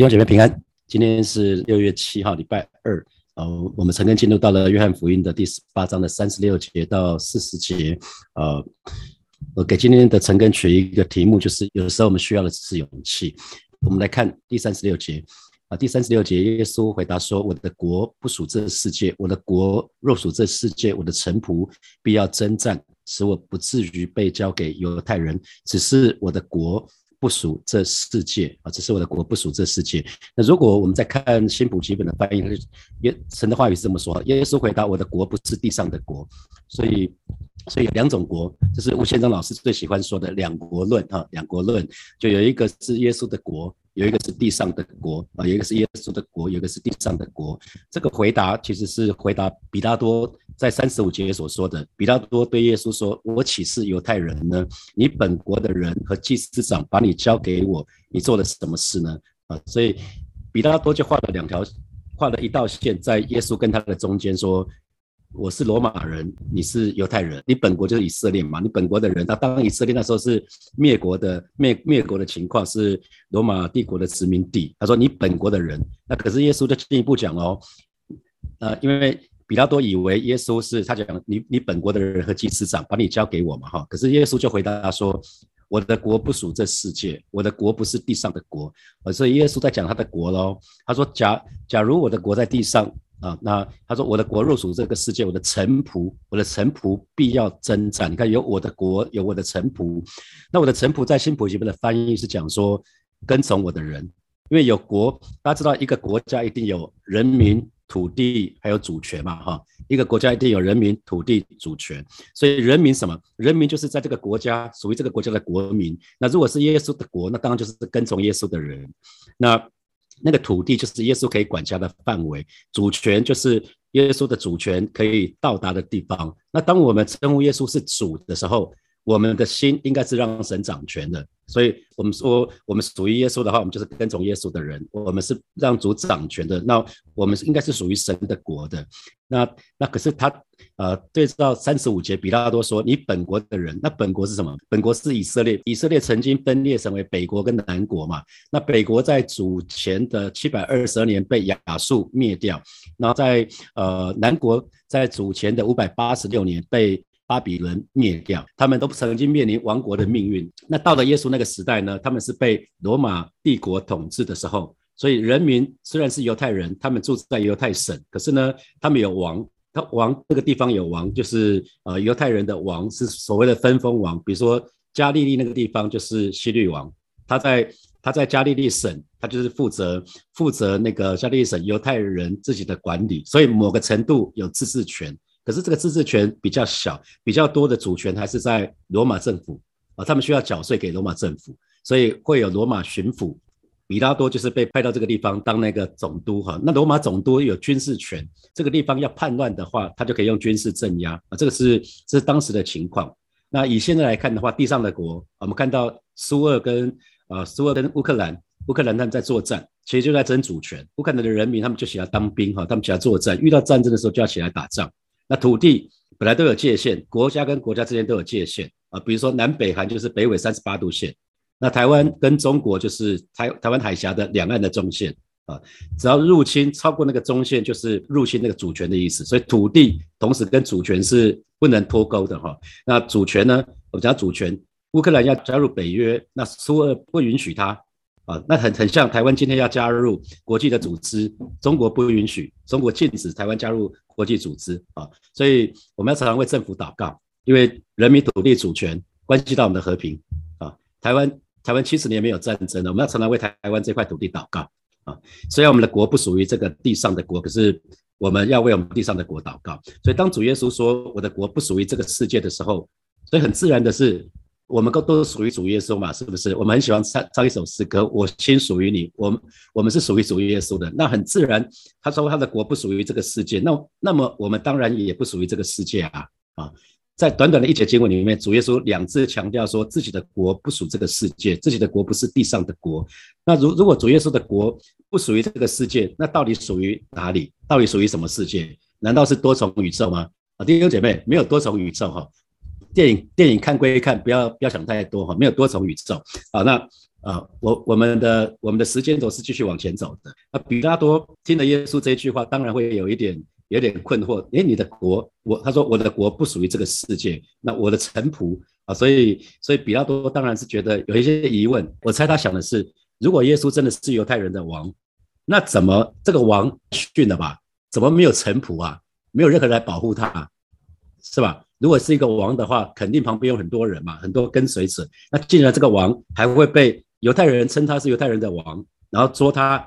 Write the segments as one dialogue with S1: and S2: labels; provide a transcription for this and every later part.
S1: 弟兄姐妹平安，今天是六月七号，礼拜二。呃，我们曾经进入到了约翰福音的第十八章的三十六节到四十节。呃，我给今天的陈根取一个题目，就是有时候我们需要的只是勇气。我们来看第三十六节啊，第三十六节，耶稣回答说：“我的国不属这个世界，我的国若属这世界，我的臣仆必要征战，使我不至于被交给犹太人。只是我的国。”不属这世界啊，只是我的国不属这世界。那如果我们再看新普基本的翻译，耶神的话语是这么说：耶稣回答，我的国不是地上的国。所以，所以两种国，这是吴先生老师最喜欢说的两国论哈，两国论就有一个是耶稣的国。有一个是地上的国啊，有一个是耶稣的国，有一个是地上的国。这个回答其实是回答比拉多在三十五节所说的。比拉多对耶稣说：“我岂是犹太人呢？你本国的人和祭司长把你交给我，你做了什么事呢？”啊，所以比拉多就画了两条，画了一道线在耶稣跟他的中间说。我是罗马人，你是犹太人，你本国就是以色列嘛？你本国的人，那当以色列那时候是灭国的灭灭国的情况，是罗马帝国的殖民地。他说你本国的人，那可是耶稣就进一步讲哦，呃，因为比拉多以为耶稣是他讲你你本国的人和祭司长把你交给我嘛哈，可是耶稣就回答他说，我的国不属这世界，我的国不是地上的国，所以耶稣在讲他的国喽。他说假假如我的国在地上。啊，那他说我的国若属这个世界，我的臣仆，我的臣仆必要征战。你看，有我的国，有我的臣仆。那我的臣仆在新普吉本的翻译是讲说跟从我的人，因为有国，大家知道一个国家一定有人民、土地还有主权嘛，哈，一个国家一定有人民、土地、主权。所以人民什么？人民就是在这个国家属于这个国家的国民。那如果是耶稣的国，那当然就是跟从耶稣的人。那那个土地就是耶稣可以管辖的范围，主权就是耶稣的主权可以到达的地方。那当我们称呼耶稣是主的时候，我们的心应该是让神掌权的。所以，我们说我们属于耶稣的话，我们就是跟从耶稣的人。我们是让主掌权的，那我们应该是属于神的国的。那那可是他呃，对照三十五节，比拉多说：“你本国的人，那本国是什么？本国是以色列。以色列曾经分裂成为北国跟南国嘛。那北国在主前的七百二十二年被亚述灭掉，然后在呃南国在主前的五百八十六年被。”巴比伦灭掉，他们都曾经面临亡国的命运。那到了耶稣那个时代呢？他们是被罗马帝国统治的时候，所以人民虽然是犹太人，他们住在犹太省，可是呢，他们有王，他王这个地方有王，就是呃犹太人的王是所谓的分封王。比如说加利利那个地方就是希律王，他在他在加利利省，他就是负责负责那个加利利省犹太人自己的管理，所以某个程度有自治权。可是这个自治权比较小，比较多的主权还是在罗马政府啊，他们需要缴税给罗马政府，所以会有罗马巡抚，比拉多就是被派到这个地方当那个总督哈。那罗马总督有军事权，这个地方要叛乱的话，他就可以用军事镇压啊。这个是这是当时的情况。那以现在来看的话，地上的国，我们看到苏俄跟啊苏俄跟乌克兰，乌克兰他们在作战，其实就在争主权。乌克兰的人民他们就喜欢当兵哈，他们喜欢作战，遇到战争的时候就要起来打仗。那土地本来都有界限，国家跟国家之间都有界限啊。比如说南北韩就是北纬三十八度线，那台湾跟中国就是台台湾海峡的两岸的中线啊。只要入侵超过那个中线，就是入侵那个主权的意思。所以土地同时跟主权是不能脱钩的哈。那主权呢？我们讲主权，乌克兰要加入北约，那苏俄不允许他。啊，那很很像台湾今天要加入国际的组织，中国不允许，中国禁止台湾加入国际组织啊，所以我们要常常为政府祷告，因为人民土地主权关系到我们的和平啊。台湾台湾七十年没有战争了，我们要常常为台湾这块土地祷告啊。虽然我们的国不属于这个地上的国，可是我们要为我们地上的国祷告。所以当主耶稣说我的国不属于这个世界的时候，所以很自然的是。我们都都是属于主耶稣嘛，是不是？我们很喜欢唱唱一首诗歌，我心属于你。我们我们是属于主耶稣的，那很自然。他说他的国不属于这个世界，那那么我们当然也不属于这个世界啊啊！在短短的一节经文里面，主耶稣两次强调说自己的国不属这个世界，自己的国不是地上的国。那如如果主耶稣的国不属于这个世界，那到底属于哪里？到底属于什么世界？难道是多重宇宙吗？啊，弟兄姐妹，没有多重宇宙哈。电影电影看归看，不要不要想太多哈，没有多重宇宙啊。那啊，我我们的我们的时间轴是继续往前走的。那比拉多听了耶稣这一句话，当然会有一点有点困惑。诶，你的国，我他说我的国不属于这个世界，那我的臣仆啊，所以所以比拉多当然是觉得有一些疑问。我猜他想的是，如果耶稣真的是犹太人的王，那怎么这个王训了吧？怎么没有臣仆啊？没有任何人来保护他，是吧？如果是一个王的话，肯定旁边有很多人嘛，很多跟随者。那既然这个王还会被犹太人称他是犹太人的王，然后捉他，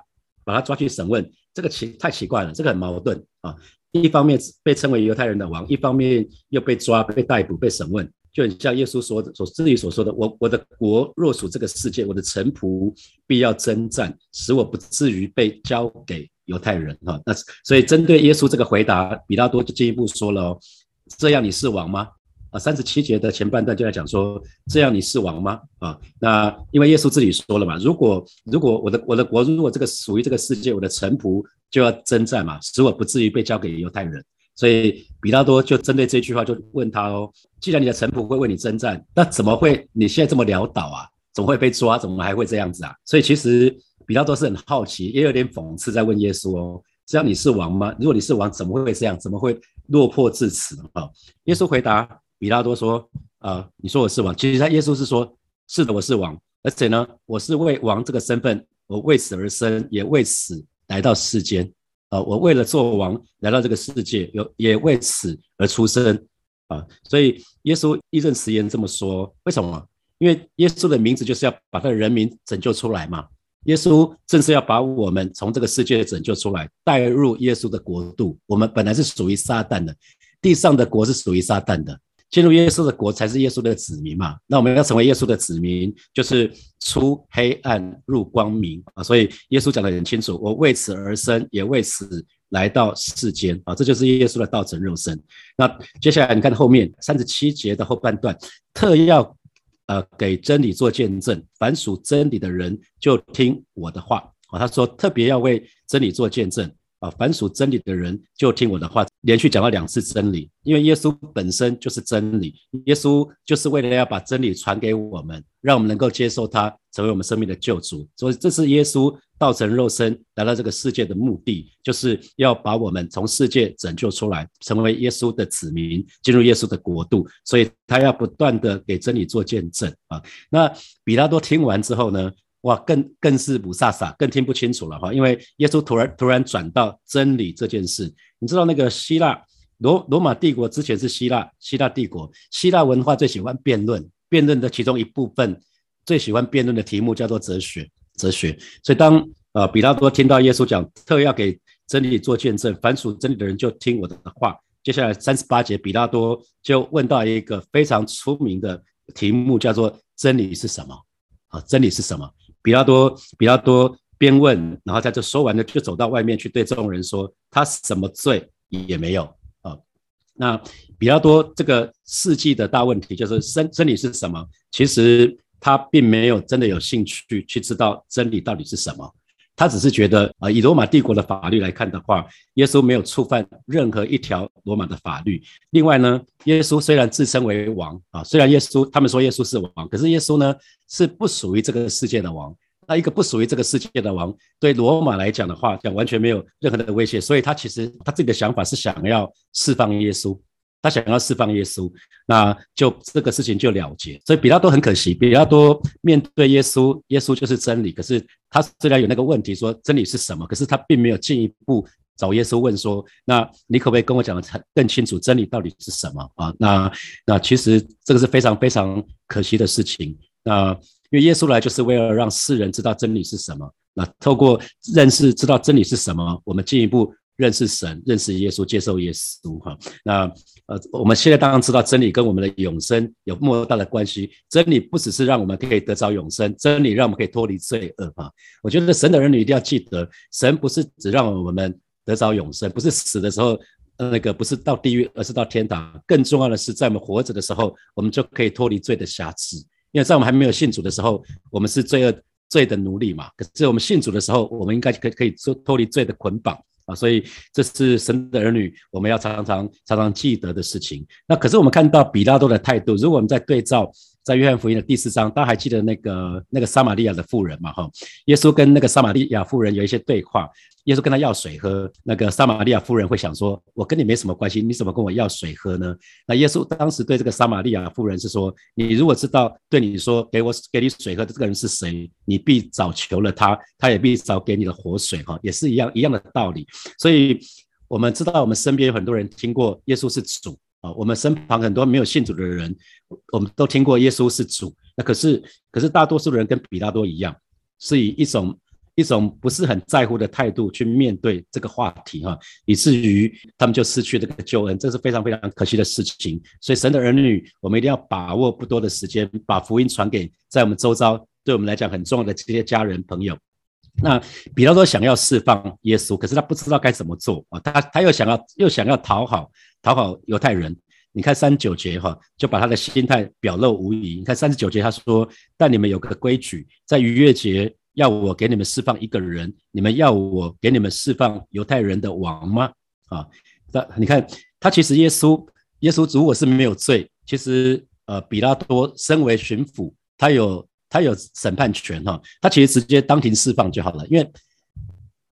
S1: 把他抓去审问，这个奇太奇怪了，这个很矛盾啊。一方面被称为犹太人的王，一方面又被抓、被逮捕、被审问，就很像耶稣说的所自己所说的：“我我的国若属这个世界，我的臣仆必要征战，使我不至于被交给犹太人。”哈，那所以针对耶稣这个回答，比拉多就进一步说了。这样你是王吗？啊，三十七节的前半段就在讲说，这样你是王吗？啊，那因为耶稣自己说了嘛，如果如果我的我的国如果这个属于这个世界，我的臣仆就要征战嘛，使我不至于被交给犹太人。所以比拉多就针对这句话就问他哦，既然你的臣仆会为你征战，那怎么会你现在这么潦倒啊？怎么会被抓？怎么还会这样子啊？所以其实比拉多是很好奇，也有点讽刺在问耶稣哦，这样你是王吗？如果你是王，怎么会这样？怎么会？落魄至此啊！耶稣回答比拉多说：“啊，你说我是王，其实他耶稣是说，是的，我是王，而且呢，我是为王这个身份，我为此而生，也为此来到世间啊！我为了做王来到这个世界，有也为此而出生啊！所以耶稣义正辞严这么说，为什么？因为耶稣的名字就是要把他的人民拯救出来嘛。”耶稣正是要把我们从这个世界拯救出来，带入耶稣的国度。我们本来是属于撒旦的，地上的国是属于撒旦的，进入耶稣的国才是耶稣的子民嘛。那我们要成为耶稣的子民，就是出黑暗入光明啊。所以耶稣讲得很清楚：我为此而生，也为此来到世间啊。这就是耶稣的道成肉身。那接下来你看后面三十七节的后半段，特要。呃，给真理做见证，凡属真理的人就听我的话啊。他说特别要为真理做见证啊，凡属真理的人就听我的话。连续讲了两次真理，因为耶稣本身就是真理，耶稣就是为了要把真理传给我们，让我们能够接受他，成为我们生命的救主。所以这是耶稣道成肉身来到这个世界的目的，就是要把我们从世界拯救出来，成为耶稣的子民，进入耶稣的国度。所以他要不断的给真理做见证啊。那比拉多听完之后呢？哇，更更是不飒飒，更听不清楚了哈，因为耶稣突然突然转到真理这件事。你知道那个希腊罗罗马帝国之前是希腊希腊帝国，希腊文化最喜欢辩论，辩论的其中一部分最喜欢辩论的题目叫做哲学，哲学。所以当呃比拉多听到耶稣讲特要给真理做见证，凡属真理的人就听我的话。接下来三十八节，比拉多就问到一个非常出名的题目，叫做真理是什么？啊，真理是什么？比较多，比较多边问，然后在这说完了，就走到外面去对众人说：“他什么罪也没有啊。”那比较多这个世纪的大问题就是真真理是什么？其实他并没有真的有兴趣去知道真理到底是什么，他只是觉得啊，以罗马帝国的法律来看的话，耶稣没有触犯任何一条罗马的法律。另外呢，耶稣虽然自称为王啊，虽然耶稣他们说耶稣是王，可是耶稣呢？是不属于这个世界的王，那一个不属于这个世界的王，对罗马来讲的话，讲完全没有任何的威胁，所以他其实他自己的想法是想要释放耶稣，他想要释放耶稣，那就这个事情就了结。所以比拉多很可惜，比拉多面对耶稣，耶稣就是真理，可是他虽然有那个问题说真理是什么，可是他并没有进一步找耶稣问说，那你可不可以跟我讲的更清楚，真理到底是什么啊？那那其实这个是非常非常可惜的事情。那因为耶稣来就是为了让世人知道真理是什么。那透过认识知道真理是什么，我们进一步认识神，认识耶稣，接受耶稣。哈，那呃，我们现在当然知道真理跟我们的永生有莫大的关系。真理不只是让我们可以得着永生，真理让我们可以脱离罪恶。哈，我觉得神的儿女一定要记得，神不是只让我们得着永生，不是死的时候那个不是到地狱，而是到天堂。更重要的是，在我们活着的时候，我们就可以脱离罪的瑕疵。因为在我们还没有信主的时候，我们是罪恶罪的奴隶嘛。可是我们信主的时候，我们应该可可以脱脱离罪的捆绑啊。所以这是神的儿女，我们要常常常常记得的事情。那可是我们看到比拉多的态度，如果我们在对照在约翰福音的第四章，大家还记得那个那个撒玛利亚的妇人嘛？哈，耶稣跟那个撒玛利亚妇人有一些对话。耶稣跟他要水喝，那个撒玛利亚夫人会想说：“我跟你没什么关系，你怎么跟我要水喝呢？”那耶稣当时对这个撒玛利亚夫人是说：“你如果知道对你说给我给你水喝的这个人是谁，你必早求了他，他也必早给你的活水。”哈，也是一样一样的道理。所以我们知道，我们身边有很多人听过耶稣是主啊，我们身旁很多没有信主的人，我们都听过耶稣是主。那可是可是大多数的人跟比拉多一样，是以一种。一种不是很在乎的态度去面对这个话题哈，以至于他们就失去这个救恩，这是非常非常可惜的事情。所以神的儿女，我们一定要把握不多的时间，把福音传给在我们周遭对我们来讲很重要的这些家人朋友。那比拉多想要释放耶稣，可是他不知道该怎么做啊，他他又想要又想要讨好讨好犹太人。你看三九节哈，就把他的心态表露无遗。你看三十九节他说：“但你们有个规矩，在逾越节。”要我给你们释放一个人，你们要我给你们释放犹太人的王吗？啊，那你看他其实耶稣，耶稣如果是没有罪，其实呃，比拉多身为巡抚，他有他有审判权哈，他其实直接当庭释放就好了，因为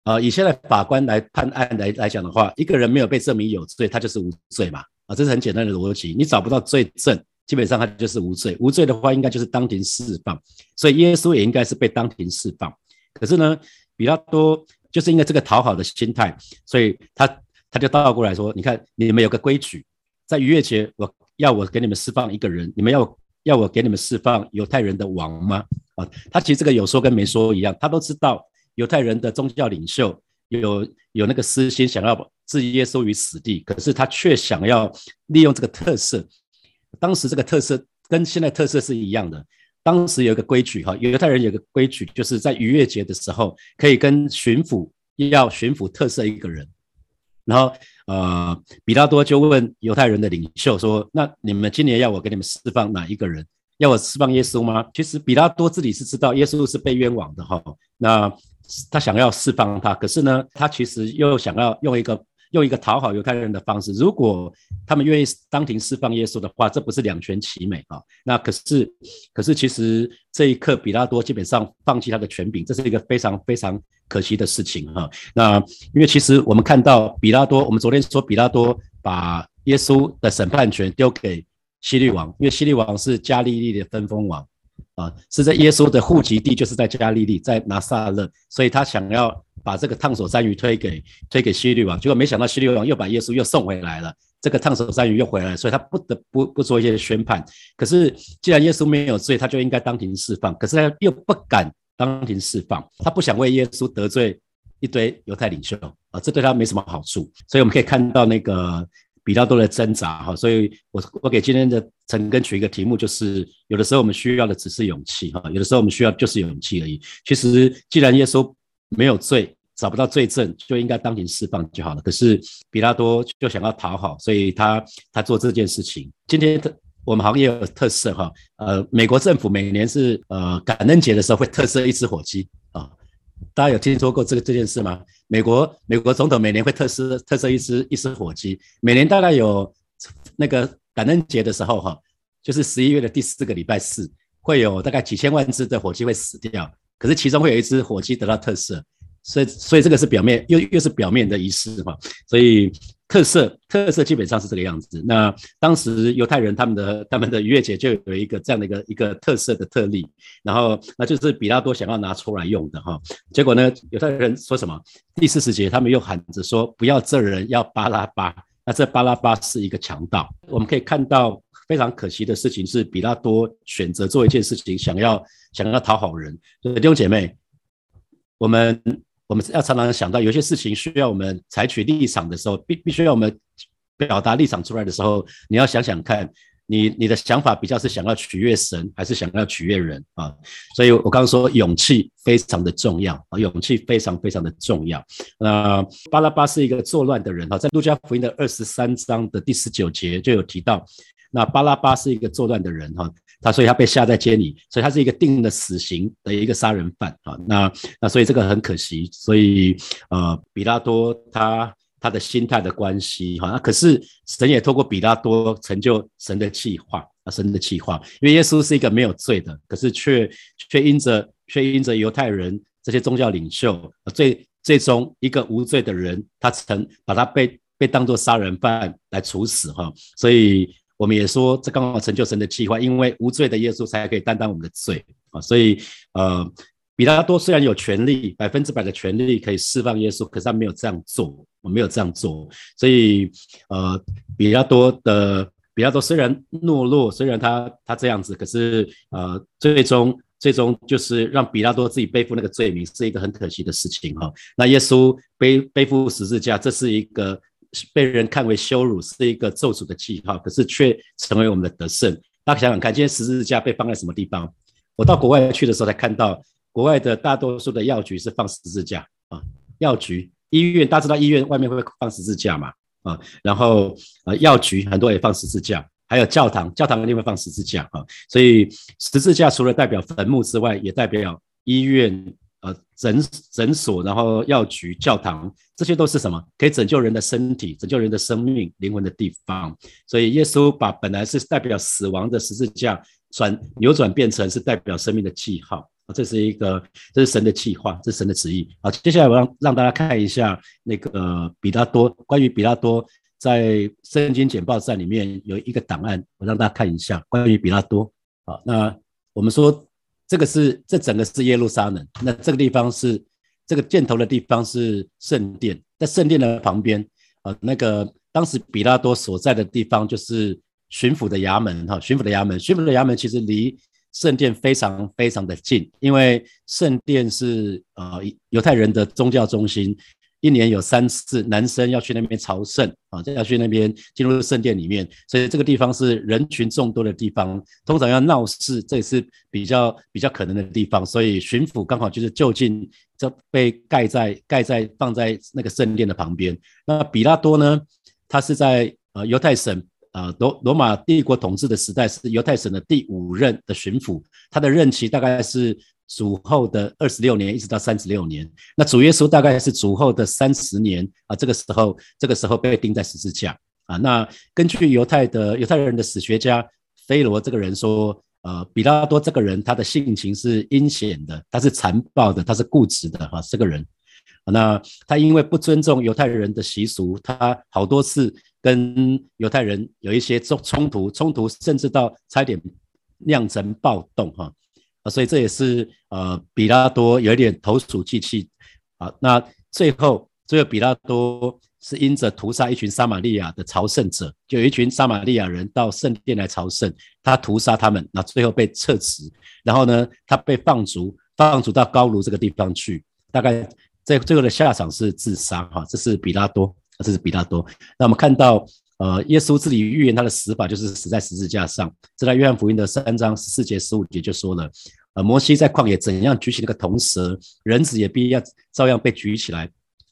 S1: 呃，以现在法官来判案来来讲的话，一个人没有被证明有罪，他就是无罪嘛，啊，这是很简单的逻辑，你找不到罪证。基本上他就是无罪，无罪的话应该就是当庭释放，所以耶稣也应该是被当庭释放。可是呢，比较多就是因为这个讨好的心态，所以他他就倒过来说：，你看你们有个规矩，在逾越节我要我给你们释放一个人，你们要要我给你们释放犹太人的王吗？啊，他其实这个有说跟没说一样，他都知道犹太人的宗教领袖有有那个私心想要置耶稣于死地，可是他却想要利用这个特色。当时这个特色跟现在特色是一样的。当时有一个规矩哈，犹太人有个规矩，就是在逾越节的时候，可以跟巡抚要巡抚特色一个人。然后呃，比拉多就问犹太人的领袖说：“那你们今年要我给你们释放哪一个人？要我释放耶稣吗？”其实比拉多自己是知道耶稣是被冤枉的哈，那他想要释放他，可是呢，他其实又想要用一个。用一个讨好犹太人的方式，如果他们愿意当庭释放耶稣的话，这不是两全其美啊？那可是，可是其实这一刻，比拉多基本上放弃他的权柄，这是一个非常非常可惜的事情哈。那因为其实我们看到比拉多，我们昨天说比拉多把耶稣的审判权丢给希律王，因为希律王是加利利的分封王啊，是在耶稣的户籍地就是在加利利，在拿撒勒，所以他想要。把这个烫手山芋推给推给希律王，结果没想到希律王又把耶稣又送回来了，这个烫手山芋又回来，所以他不得不不做一些宣判。可是既然耶稣没有罪，他就应该当庭释放。可是他又不敢当庭释放，他不想为耶稣得罪一堆犹太领袖啊，这对他没什么好处。所以我们可以看到那个比较多的挣扎哈。所以我我给今天的陈根取一个题目，就是有的时候我们需要的只是勇气哈，有的时候我们需要就是勇气而已。其实既然耶稣没有罪，找不到罪证，就应该当庭释放就好了。可是比拉多就想要讨好，所以他他做这件事情。今天我们行业有特色哈，呃，美国政府每年是呃感恩节的时候会特赦一只火鸡啊，大家有听说过这个这件事吗？美国美国总统每年会特赦特赦一只一只火鸡，每年大概有那个感恩节的时候哈，就是十一月的第四个礼拜四，会有大概几千万只的火鸡会死掉。可是其中会有一只火鸡得到特赦，所以所以这个是表面又又是表面的仪式哈，所以特色特色基本上是这个样子。那当时犹太人他们的他们的逾越节就有一个这样的一个一个特色的特例，然后那就是比拉多想要拿出来用的哈。结果呢，犹太人说什么？第四十节他们又喊着说不要这人，要巴拉巴。那这巴拉巴是一个强盗。我们可以看到。非常可惜的事情是，比他多选择做一件事情，想要想要讨好人。弟兄姐妹，我们我们要常常想到，有些事情需要我们采取立场的时候，必必须要我们表达立场出来的时候，你要想想看，你你的想法比较是想要取悦神，还是想要取悦人啊？所以我刚刚说勇气非常的重要啊，勇气非常非常的重要。那巴拉巴是一个作乱的人哈，在路加福音的二十三章的第十九节就有提到。那巴拉巴是一个作乱的人哈，他所以他被下在监里，所以他是一个定了死刑的一个杀人犯啊。那那所以这个很可惜，所以呃，比拉多他他的心态的关系哈，那可是神也透过比拉多成就神的计划啊，神的计划。因为耶稣是一个没有罪的，可是却却因着却因着犹太人这些宗教领袖，最最终一个无罪的人，他曾把他被被当作杀人犯来处死哈。所以我们也说，这刚好成就神的计划，因为无罪的耶稣才可以担当我们的罪啊。所以呃。比拉多虽然有权利，百分之百的权利可以释放耶稣，可是他没有这样做，我没有这样做，所以呃，比拉多的比拉多虽然懦弱，虽然他他这样子，可是呃，最终最终就是让比拉多自己背负那个罪名，是一个很可惜的事情哈。那耶稣背背负十字架，这是一个被人看为羞辱，是一个咒诅的记号，可是却成为我们的得胜。大家想想看，今天十字架被放在什么地方？我到国外去的时候才看到。国外的大多数的药局是放十字架啊，药局、医院，大家知道医院外面会放十字架嘛？啊，然后呃，药局很多也放十字架，还有教堂，教堂一定会放十字架啊。所以十字架除了代表坟墓之外，也代表医院、呃诊诊所，然后药局、教堂，这些都是什么？可以拯救人的身体、拯救人的生命、灵魂的地方。所以耶稣把本来是代表死亡的十字架转扭转变成是代表生命的记号。啊，这是一个，这是神的计划，这是神的旨意。好，接下来我让让大家看一下那个比拉多，关于比拉多在圣经简报站里面有一个档案，我让大家看一下关于比拉多。好，那我们说这个是这整个是耶路撒冷，那这个地方是这个箭头的地方是圣殿，在圣殿的旁边，呃，那个当时比拉多所在的地方就是巡抚的衙门，哈，巡抚的衙门，巡抚的衙门其实离。圣殿非常非常的近，因为圣殿是呃犹太人的宗教中心，一年有三次男生要去那边朝圣啊，要去那边进入圣殿里面，所以这个地方是人群众多的地方，通常要闹事，这也是比较比较可能的地方，所以巡抚刚好就是就近这被盖在盖在放在那个圣殿的旁边。那比拉多呢，他是在呃犹太省。啊，罗罗马帝国统治的时代是犹太省的第五任的巡抚，他的任期大概是主后的二十六年，一直到三十六年。那主耶稣大概是主后的三十年啊，这个时候，这个时候被钉在十字架啊。那根据犹太的犹太人的史学家菲罗这个人说，呃，比拉多这个人他的性情是阴险的，他是残暴的，他是固执的哈，这个人。那他因为不尊重犹太人的习俗，他好多次。跟犹太人有一些冲冲突，冲突甚至到差点酿成暴动哈啊，所以这也是呃比拉多有点投鼠忌器啊。那最后，最后比拉多是因着屠杀一群撒玛利亚的朝圣者，就有一群撒玛利亚人到圣殿来朝圣，他屠杀他们，那最后被撤职，然后呢，他被放逐，放逐到高卢这个地方去，大概在最后的下场是自杀哈。这是比拉多。这是比他多。那我们看到，呃，耶稣自己预言他的死法就是死在十字架上。这在约翰福音的三章十四节、十五节就说了，呃，摩西在旷野怎样举起那个铜蛇，人子也必要照样被举起来，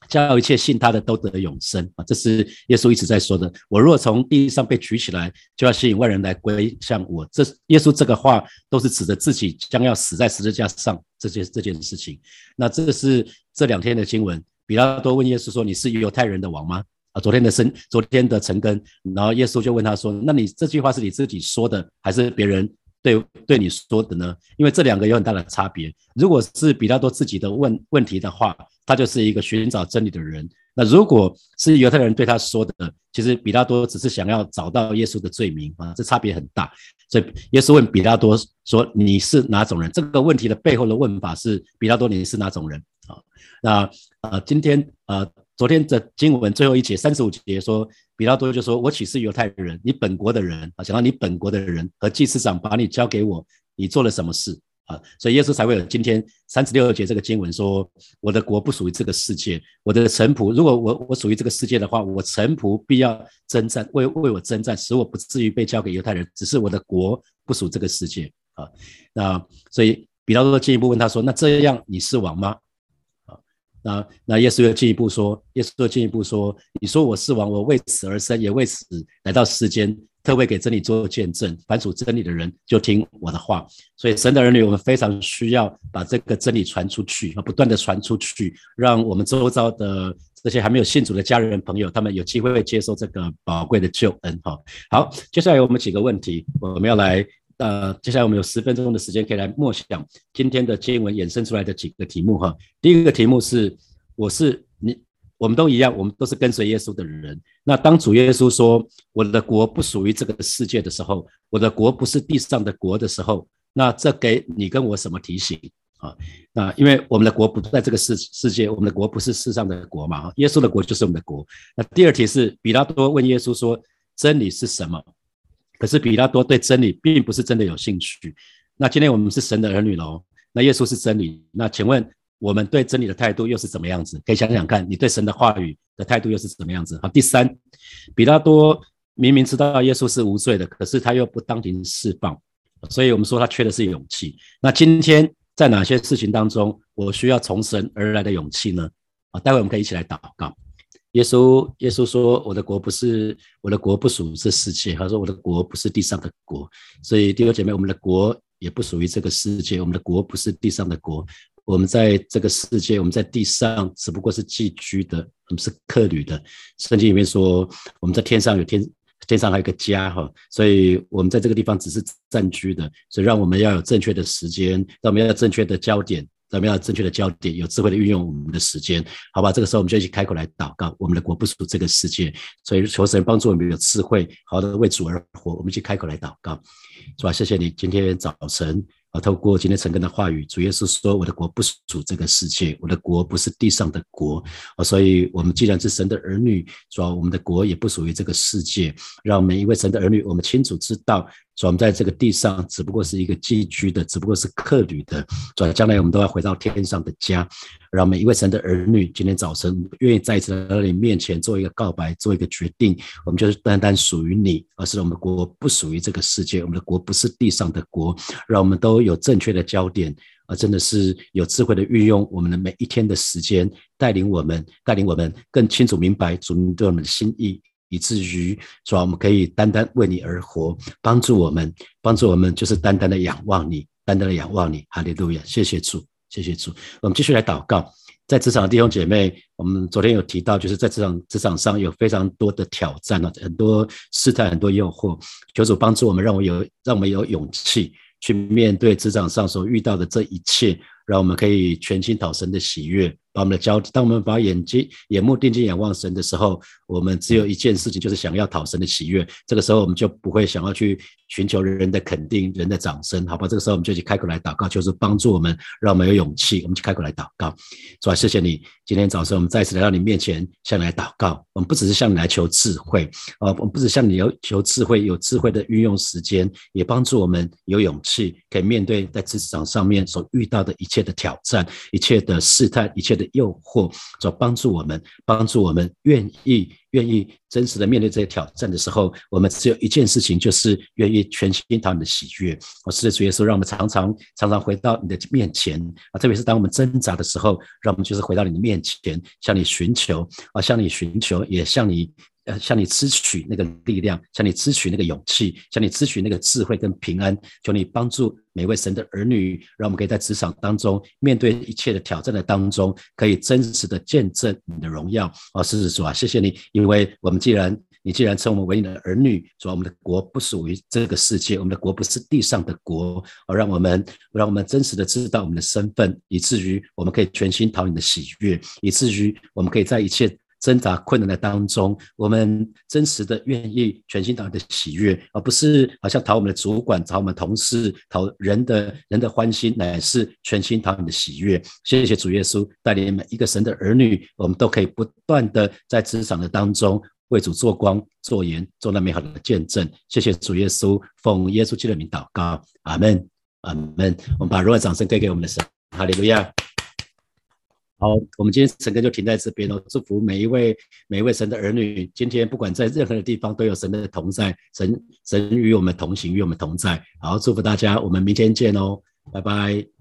S1: 叫一切信他的都得永生啊！这是耶稣一直在说的。我若从地上被举起来，就要吸引万人来归向我。这耶稣这个话都是指着自己将要死在十字架上这件这件事情。那这是这两天的经文。比拉多问耶稣说：“你是犹太人的王吗？”啊，昨天的生，昨天的陈根，然后耶稣就问他说：“那你这句话是你自己说的，还是别人对对你说的呢？”因为这两个有很大的差别。如果是比拉多自己的问问题的话，他就是一个寻找真理的人；那如果是犹太人对他说的，其实比拉多只是想要找到耶稣的罪名啊，这差别很大。所以耶稣问比拉多说：“你是哪种人？”这个问题的背后的问法是：比拉多，你是哪种人？啊，那呃，今天呃，昨天的经文最后一节三十五节说，比拉多就说：“我岂是犹太人？你本国的人啊，想到你本国的人和祭司长把你交给我，你做了什么事啊？”所以耶稣才会有今天三十六节这个经文说：“我的国不属于这个世界，我的臣仆，如果我我属于这个世界的话，我臣仆必要征战，为为我征战，使我不至于被交给犹太人。只是我的国不属这个世界啊。那所以比拉多进一步问他说：那这样你是王吗？”啊那那耶稣又进一步说，耶稣又进一步说，你说我是王，我为此而生，也为此来到世间，特为给真理做见证。凡属真理的人就听我的话。所以神的儿女，我们非常需要把这个真理传出去，啊，不断的传出去，让我们周遭的这些还没有信主的家人朋友，他们有机会接受这个宝贵的救恩哈。好，接下来我们几个问题，我们要来呃，接下来我们有十分钟的时间可以来默想今天的经文衍生出来的几个题目哈。第一个题目是，我是你，我们都一样，我们都是跟随耶稣的人。那当主耶稣说我的国不属于这个世界的时候，我的国不是地上的国的时候，那这给你跟我什么提醒？啊，那因为我们的国不在这个世世界，我们的国不是世上的国嘛。耶稣的国就是我们的国。那第二题是，比拉多问耶稣说：“真理是什么？”可是比拉多对真理并不是真的有兴趣。那今天我们是神的儿女喽，那耶稣是真理。那请问我们对真理的态度又是怎么样子？可以想想看，你对神的话语的态度又是怎么样子？好，第三，比拉多明明知道耶稣是无罪的，可是他又不当庭释放，所以我们说他缺的是勇气。那今天。在哪些事情当中，我需要从神而来的勇气呢？啊，待会我们可以一起来祷告。耶稣，耶稣说：“我的国不是我的国，不属这世界。”他说：“我的国不是地上的国。”所以弟兄姐妹，我们的国也不属于这个世界。我们的国不是地上的国。我们在这个世界，我们在地上只不过是寄居的，我们是客旅的。圣经里面说，我们在天上有天。天上还有个家哈，所以我们在这个地方只是暂居的，所以让我们要有正确的时间，让我们要有正确的焦点，让我们要有正确的焦点，有智慧的运用我们的时间，好吧？这个时候我们就一起开口来祷告，我们的国不属这个世界，所以求神帮助我们有智慧，好的为主而活。我们一起开口来祷告，是吧？谢谢你今天早晨。啊，透过今天陈根的话语，主耶稣说：“我的国不属这个世界，我的国不是地上的国。”啊，所以我们既然是神的儿女，主要我们的国也不属于这个世界。让每一位神的儿女，我们清楚知道。所以，我们在这个地上只不过是一个寄居的，只不过是客旅的。所以，将来我们都要回到天上的家。让每一位神的儿女，今天早晨愿意再一次来到你面前做一个告白，做一个决定。我们就是单单属于你，而是我们的国不属于这个世界，我们的国不是地上的国。让我们都有正确的焦点，啊，真的是有智慧的运用我们的每一天的时间，带领我们，带领我们更清楚明白主对我们的心意。以至于说，我们可以单单为你而活，帮助我们，帮助我们，就是单单的仰望你，单单的仰望你。哈利路亚，谢谢主，谢谢主。我们继续来祷告，在职场的弟兄姐妹，我们昨天有提到，就是在职场职场上有非常多的挑战啊，很多试探，很多诱惑。求主帮助我们，让我有，让我们有勇气去面对职场上所遇到的这一切，让我们可以全心讨神的喜悦。把我们的焦，当我们把眼睛、眼目定睛仰望神的时候，我们只有一件事情，就是想要讨神的喜悦。这个时候，我们就不会想要去寻求人的肯定、人的掌声，好吧？这个时候，我们就去开口来祷告，就是帮助我们，让我们有勇气。我们去开口来祷告，主啊，谢谢你，今天早上我们再次来到你面前，向你来祷告。我们不只是向你来求智慧，啊，我们不止向你要求智慧，有智慧的运用时间，也帮助我们有勇气，可以面对在职场上面所遇到的一切的挑战、一切的试探、一切的。诱惑，做帮助我们，帮助我们愿意愿意真实的面对这些挑战的时候，我们只有一件事情，就是愿意全心讨你的喜悦。我是主耶稣，让我们常常常常回到你的面前啊，特别是当我们挣扎的时候，让我们就是回到你的面前，向你寻求啊，向你寻求，也向你。呃，向你支取那个力量，向你支取那个勇气，向你支取那个智慧跟平安，求你帮助每位神的儿女，让我们可以在职场当中面对一切的挑战的当中，可以真实的见证你的荣耀。哦，是是主啊，谢谢你，因为我们既然你既然称我们为你的儿女，主要，我们的国不属于这个世界，我们的国不是地上的国，哦，让我们让我们真实的知道我们的身份，以至于我们可以全心讨你的喜悦，以至于我们可以在一切。挣扎困难的当中，我们真实的愿意全心讨你的喜悦，而不是好像讨我们的主管、讨我们同事、讨人的人的欢心，乃是全心讨你的喜悦。谢谢主耶稣带领每一个神的儿女，我们都可以不断的在职场的当中为主做光、做盐、做那美好的见证。谢谢主耶稣，奉耶稣基督的名祷告，阿门，阿门。我们把荣耀掌声给给我们的神，哈利路亚。好，我们今天神根就停在这边喽。祝福每一位每一位神的儿女，今天不管在任何的地方，都有神的同在，神神与我们同行，与我们同在。好，祝福大家，我们明天见哦，拜拜。